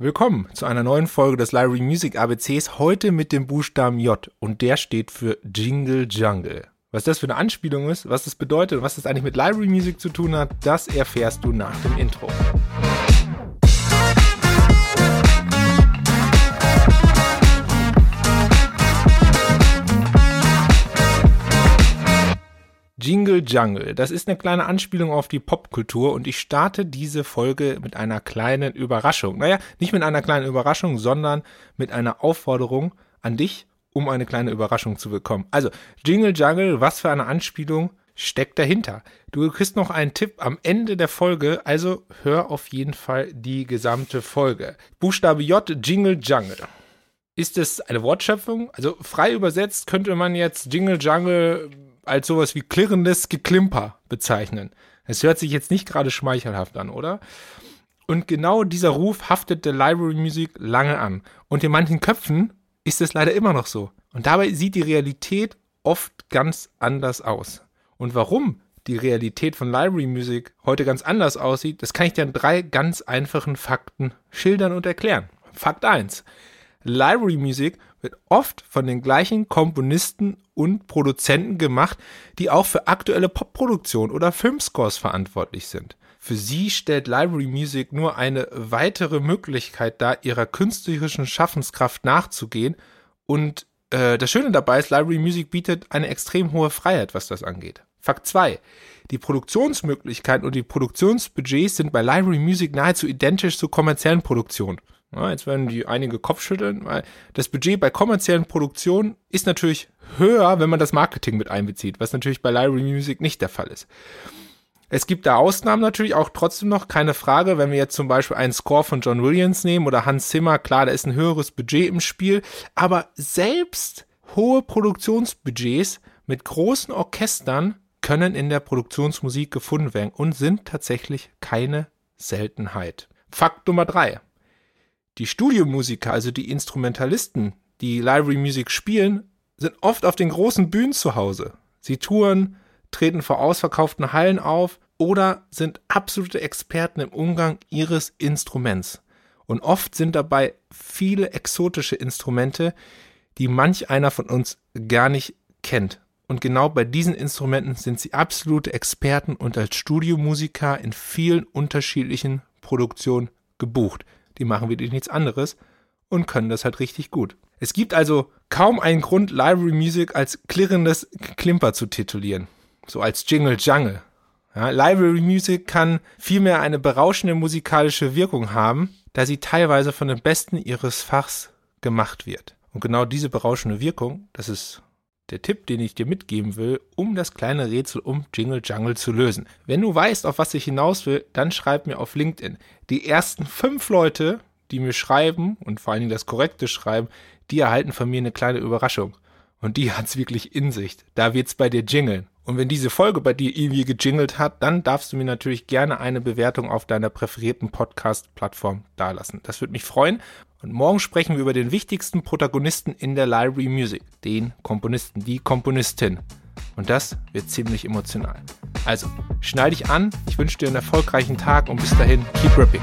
Willkommen zu einer neuen Folge des Library Music ABCs, heute mit dem Buchstaben J und der steht für Jingle Jungle. Was das für eine Anspielung ist, was das bedeutet und was das eigentlich mit Library Music zu tun hat, das erfährst du nach dem Intro. Jingle Jungle. Das ist eine kleine Anspielung auf die Popkultur und ich starte diese Folge mit einer kleinen Überraschung. Naja, nicht mit einer kleinen Überraschung, sondern mit einer Aufforderung an dich, um eine kleine Überraschung zu bekommen. Also, Jingle Jungle, was für eine Anspielung steckt dahinter? Du kriegst noch einen Tipp am Ende der Folge, also hör auf jeden Fall die gesamte Folge. Buchstabe J, Jingle Jungle. Ist es eine Wortschöpfung? Also frei übersetzt könnte man jetzt Jingle Jungle als sowas wie klirrendes Geklimper bezeichnen. Es hört sich jetzt nicht gerade schmeichelhaft an, oder? Und genau dieser Ruf haftet der Library Music lange an. Und in manchen Köpfen ist es leider immer noch so. Und dabei sieht die Realität oft ganz anders aus. Und warum die Realität von Library Music heute ganz anders aussieht, das kann ich dir in drei ganz einfachen Fakten schildern und erklären. Fakt 1. Library Music wird oft von den gleichen Komponisten und Produzenten gemacht, die auch für aktuelle Popproduktion oder Filmscores verantwortlich sind. Für sie stellt Library Music nur eine weitere Möglichkeit dar, ihrer künstlerischen Schaffenskraft nachzugehen. Und äh, das Schöne dabei ist, Library Music bietet eine extrem hohe Freiheit, was das angeht. Fakt 2. Die Produktionsmöglichkeiten und die Produktionsbudgets sind bei Library Music nahezu identisch zu kommerziellen Produktionen. Ja, jetzt werden die einige Kopfschütteln, weil das Budget bei kommerziellen Produktionen ist natürlich höher, wenn man das Marketing mit einbezieht, was natürlich bei Library Music nicht der Fall ist. Es gibt da Ausnahmen natürlich auch trotzdem noch, keine Frage. Wenn wir jetzt zum Beispiel einen Score von John Williams nehmen oder Hans Zimmer, klar, da ist ein höheres Budget im Spiel. Aber selbst hohe Produktionsbudgets mit großen Orchestern können in der Produktionsmusik gefunden werden und sind tatsächlich keine Seltenheit. Fakt Nummer drei. Die Studiomusiker, also die Instrumentalisten, die Library Music spielen, sind oft auf den großen Bühnen zu Hause. Sie touren, treten vor ausverkauften Hallen auf oder sind absolute Experten im Umgang ihres Instruments. Und oft sind dabei viele exotische Instrumente, die manch einer von uns gar nicht kennt. Und genau bei diesen Instrumenten sind sie absolute Experten und als Studiomusiker in vielen unterschiedlichen Produktionen gebucht die machen wirklich nichts anderes und können das halt richtig gut. Es gibt also kaum einen Grund, Library Music als klirrendes Klimper zu titulieren. So als Jingle Jungle. Ja, Library Music kann vielmehr eine berauschende musikalische Wirkung haben, da sie teilweise von den Besten ihres Fachs gemacht wird. Und genau diese berauschende Wirkung, das ist der Tipp, den ich dir mitgeben will, um das kleine Rätsel um Jingle Jungle zu lösen. Wenn du weißt, auf was ich hinaus will, dann schreib mir auf LinkedIn. Die ersten fünf Leute, die mir schreiben und vor allen Dingen das korrekte Schreiben, die erhalten von mir eine kleine Überraschung. Und die hat's wirklich in sich. Da wird's bei dir jingeln. Und wenn diese Folge bei dir irgendwie gejingelt hat, dann darfst du mir natürlich gerne eine Bewertung auf deiner präferierten Podcast-Plattform dalassen. Das würde mich freuen. Und morgen sprechen wir über den wichtigsten Protagonisten in der Library Music, den Komponisten, die Komponistin. Und das wird ziemlich emotional. Also, schneide dich an, ich wünsche dir einen erfolgreichen Tag und bis dahin, keep ripping.